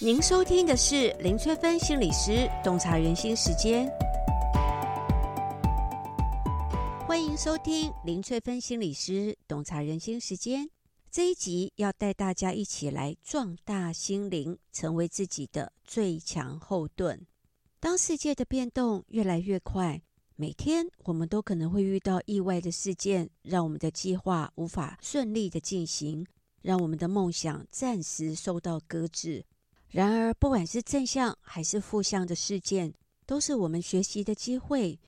您收听的是林翠芬心理师洞察人心时间，欢迎收听林翠芬心理师洞察人心时间。这一集要带大家一起来壮大心灵，成为自己的最强后盾。当世界的变动越来越快，每天我们都可能会遇到意外的事件，让我们的计划无法顺利的进行，让我们的梦想暂时受到搁置。然而，不管是正向还是负向的事件，都是我们学习的机会。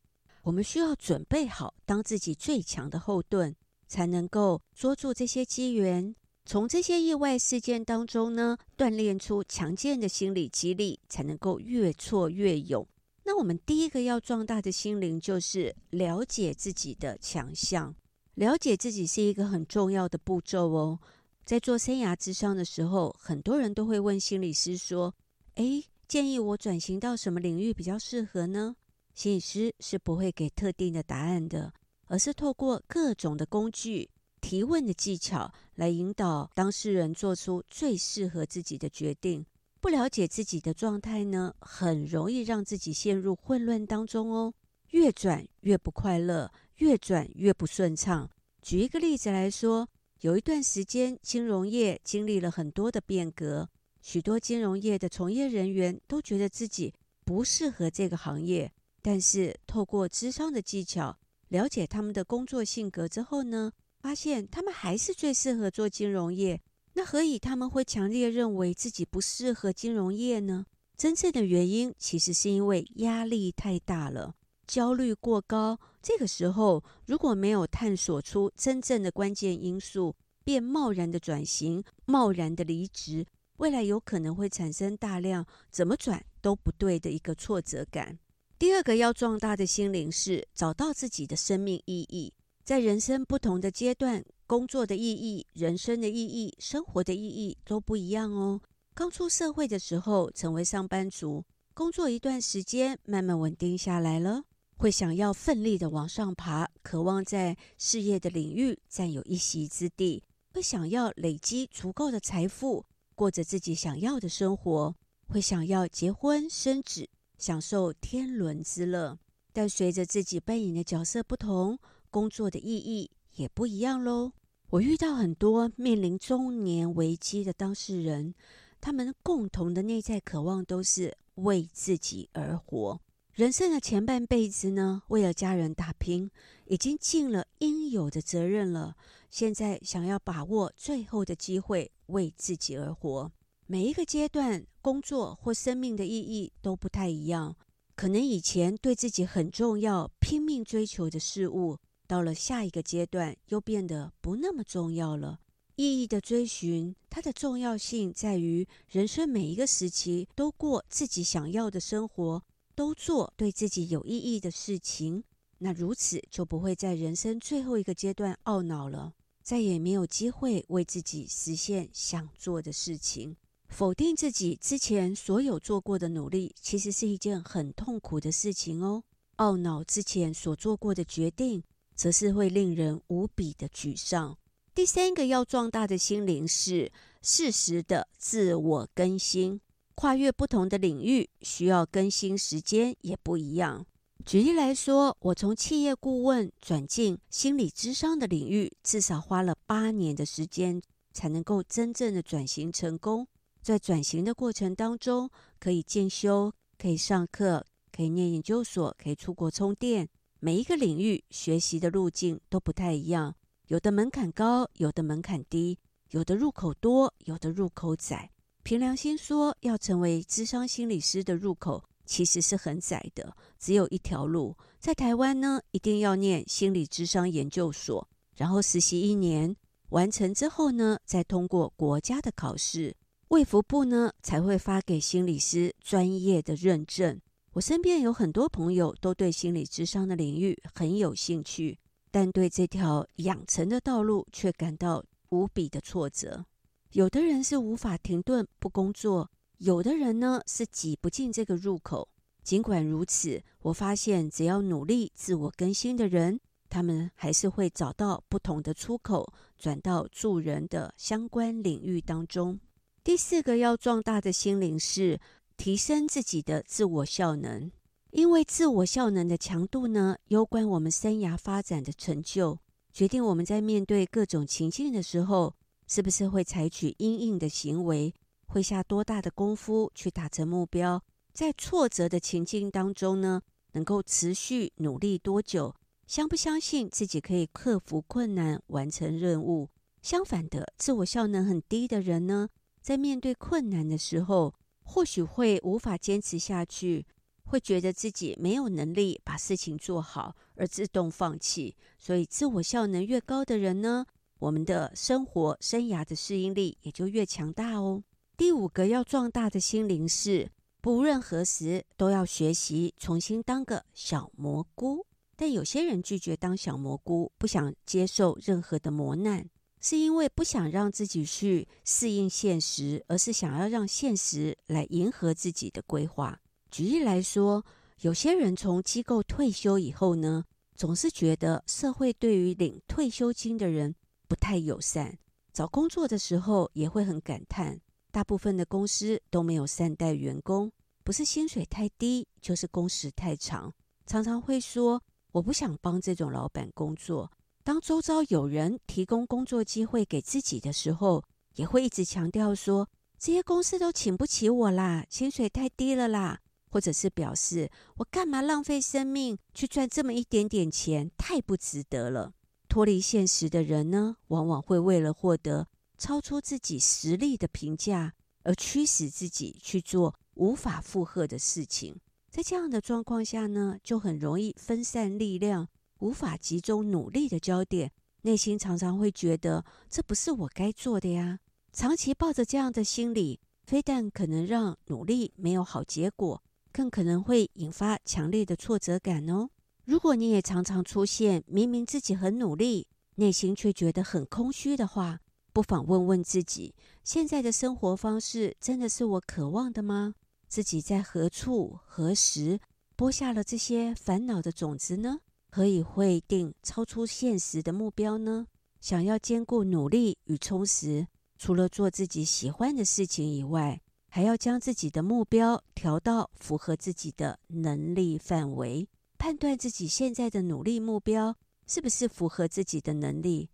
我们需要准备好，当自己最强的后盾，才能够捉住这些机缘。从这些意外事件当中呢，锻炼出强健的心理肌力，才能够越挫越勇。那我们第一个要壮大的心灵，就是了解自己的强项。了解自己是一个很重要的步骤哦。在做生涯咨商的时候，很多人都会问心理师说：“诶，建议我转型到什么领域比较适合呢？”心理师是不会给特定的答案的，而是透过各种的工具、提问的技巧来引导当事人做出最适合自己的决定。不了解自己的状态呢，很容易让自己陷入混乱当中哦，越转越不快乐，越转越不顺畅。举一个例子来说。有一段时间，金融业经历了很多的变革，许多金融业的从业人员都觉得自己不适合这个行业。但是，透过咨商的技巧，了解他们的工作性格之后呢，发现他们还是最适合做金融业。那何以他们会强烈认为自己不适合金融业呢？真正的原因其实是因为压力太大了。焦虑过高，这个时候如果没有探索出真正的关键因素，便贸然的转型、贸然的离职，未来有可能会产生大量怎么转都不对的一个挫折感。第二个要壮大的心灵是找到自己的生命意义，在人生不同的阶段，工作的意义、人生的意义、生活的意义都不一样哦。刚出社会的时候，成为上班族，工作一段时间，慢慢稳定下来了。会想要奋力的往上爬，渴望在事业的领域占有一席之地；会想要累积足够的财富，过着自己想要的生活；会想要结婚生子，享受天伦之乐。但随着自己扮演的角色不同，工作的意义也不一样喽。我遇到很多面临中年危机的当事人，他们共同的内在渴望都是为自己而活。人生的前半辈子呢，为了家人打拼，已经尽了应有的责任了。现在想要把握最后的机会，为自己而活。每一个阶段，工作或生命的意义都不太一样。可能以前对自己很重要、拼命追求的事物，到了下一个阶段，又变得不那么重要了。意义的追寻，它的重要性在于人生每一个时期都过自己想要的生活。都做对自己有意义的事情，那如此就不会在人生最后一个阶段懊恼了，再也没有机会为自己实现想做的事情。否定自己之前所有做过的努力，其实是一件很痛苦的事情哦。懊恼之前所做过的决定，则是会令人无比的沮丧。第三个要壮大的心灵是适时的自我更新。跨越不同的领域，需要更新时间也不一样。举例来说，我从企业顾问转进心理咨商的领域，至少花了八年的时间，才能够真正的转型成功。在转型的过程当中，可以进修，可以上课，可以念研究所，可以出国充电。每一个领域学习的路径都不太一样，有的门槛高，有的门槛低，有的入口多，有的入口窄。凭良心说，要成为智商心理师的入口其实是很窄的，只有一条路。在台湾呢，一定要念心理智商研究所，然后实习一年，完成之后呢，再通过国家的考试，卫福部呢才会发给心理师专业的认证。我身边有很多朋友都对心理智商的领域很有兴趣，但对这条养成的道路却感到无比的挫折。有的人是无法停顿不工作，有的人呢是挤不进这个入口。尽管如此，我发现只要努力自我更新的人，他们还是会找到不同的出口，转到助人的相关领域当中。第四个要壮大的心灵是提升自己的自我效能，因为自我效能的强度呢，攸关我们生涯发展的成就，决定我们在面对各种情境的时候，是不是会采取因应的行为，会下多大的功夫去达成目标，在挫折的情境当中呢，能够持续努力多久？相不相信自己可以克服困难，完成任务？相反的，自我效能很低的人呢，在面对困难的时候，或许会无法坚持下去，会觉得自己没有能力把事情做好，而自动放弃。所以，自我效能越高的人呢，我们的生活生涯的适应力也就越强大哦。第五个要壮大的心灵是，不论何时都要学习重新当个小蘑菇。但有些人拒绝当小蘑菇，不想接受任何的磨难，是因为不想让自己去适应现实，而是想要让现实来迎合自己的规划。举例来说，有些人从机构退休以后呢，总是觉得社会对于领退休金的人不太友善，找工作的时候也会很感叹，大部分的公司都没有善待员工，不是薪水太低，就是工时太长，常常会说。我不想帮这种老板工作。当周遭有人提供工作机会给自己的时候，也会一直强调说，这些公司都请不起我啦，薪水太低了啦，或者是表示我干嘛浪费生命去赚这么一点点钱，太不值得了。脱离现实的人呢，往往会为了获得超出自己实力的评价，而驱使自己去做无法负荷的事情。在这样的状况下呢，就很容易分散力量，无法集中努力的焦点，内心常常会觉得这不是我该做的呀。长期抱着这样的心理，非但可能让努力没有好结果，更可能会引发强烈的挫折感哦。如果你也常常出现明明自己很努力，内心却觉得很空虚的话，不妨问问自己：现在的生活方式真的是我渴望的吗？自己在何处何时播下了这些烦恼的种子呢？何以会定超出现实的目标呢？想要兼顾努力与充实，除了做自己喜欢的事情以外，还要将自己的目标调到符合自己的能力范围，判断自己现在的努力目标是不是符合自己的能力。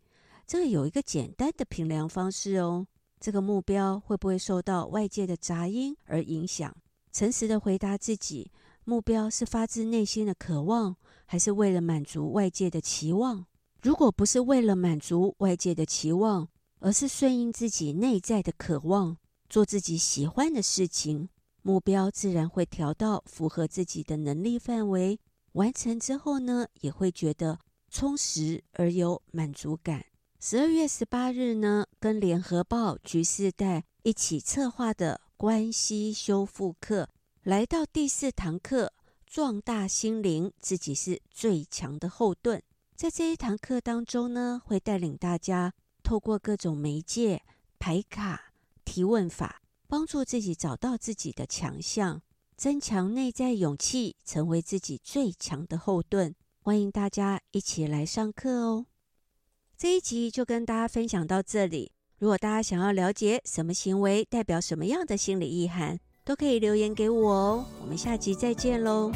这个有一个简单的评量方式哦。这个目标会不会受到外界的杂音而影响？诚实的回答自己，目标是发自内心的渴望，还是为了满足外界的期望？如果不是为了满足外界的期望，而是顺应自己内在的渴望，做自己喜欢的事情，目标自然会调到符合自己的能力范围。完成之后呢，也会觉得充实而有满足感。十二月十八日呢，跟联合报橘世代一起策划的。关系修复课来到第四堂课，壮大心灵，自己是最强的后盾。在这一堂课当中呢，会带领大家透过各种媒介、牌卡、提问法，帮助自己找到自己的强项，增强内在勇气，成为自己最强的后盾。欢迎大家一起来上课哦！这一集就跟大家分享到这里。如果大家想要了解什么行为代表什么样的心理意涵，都可以留言给我哦。我们下集再见喽。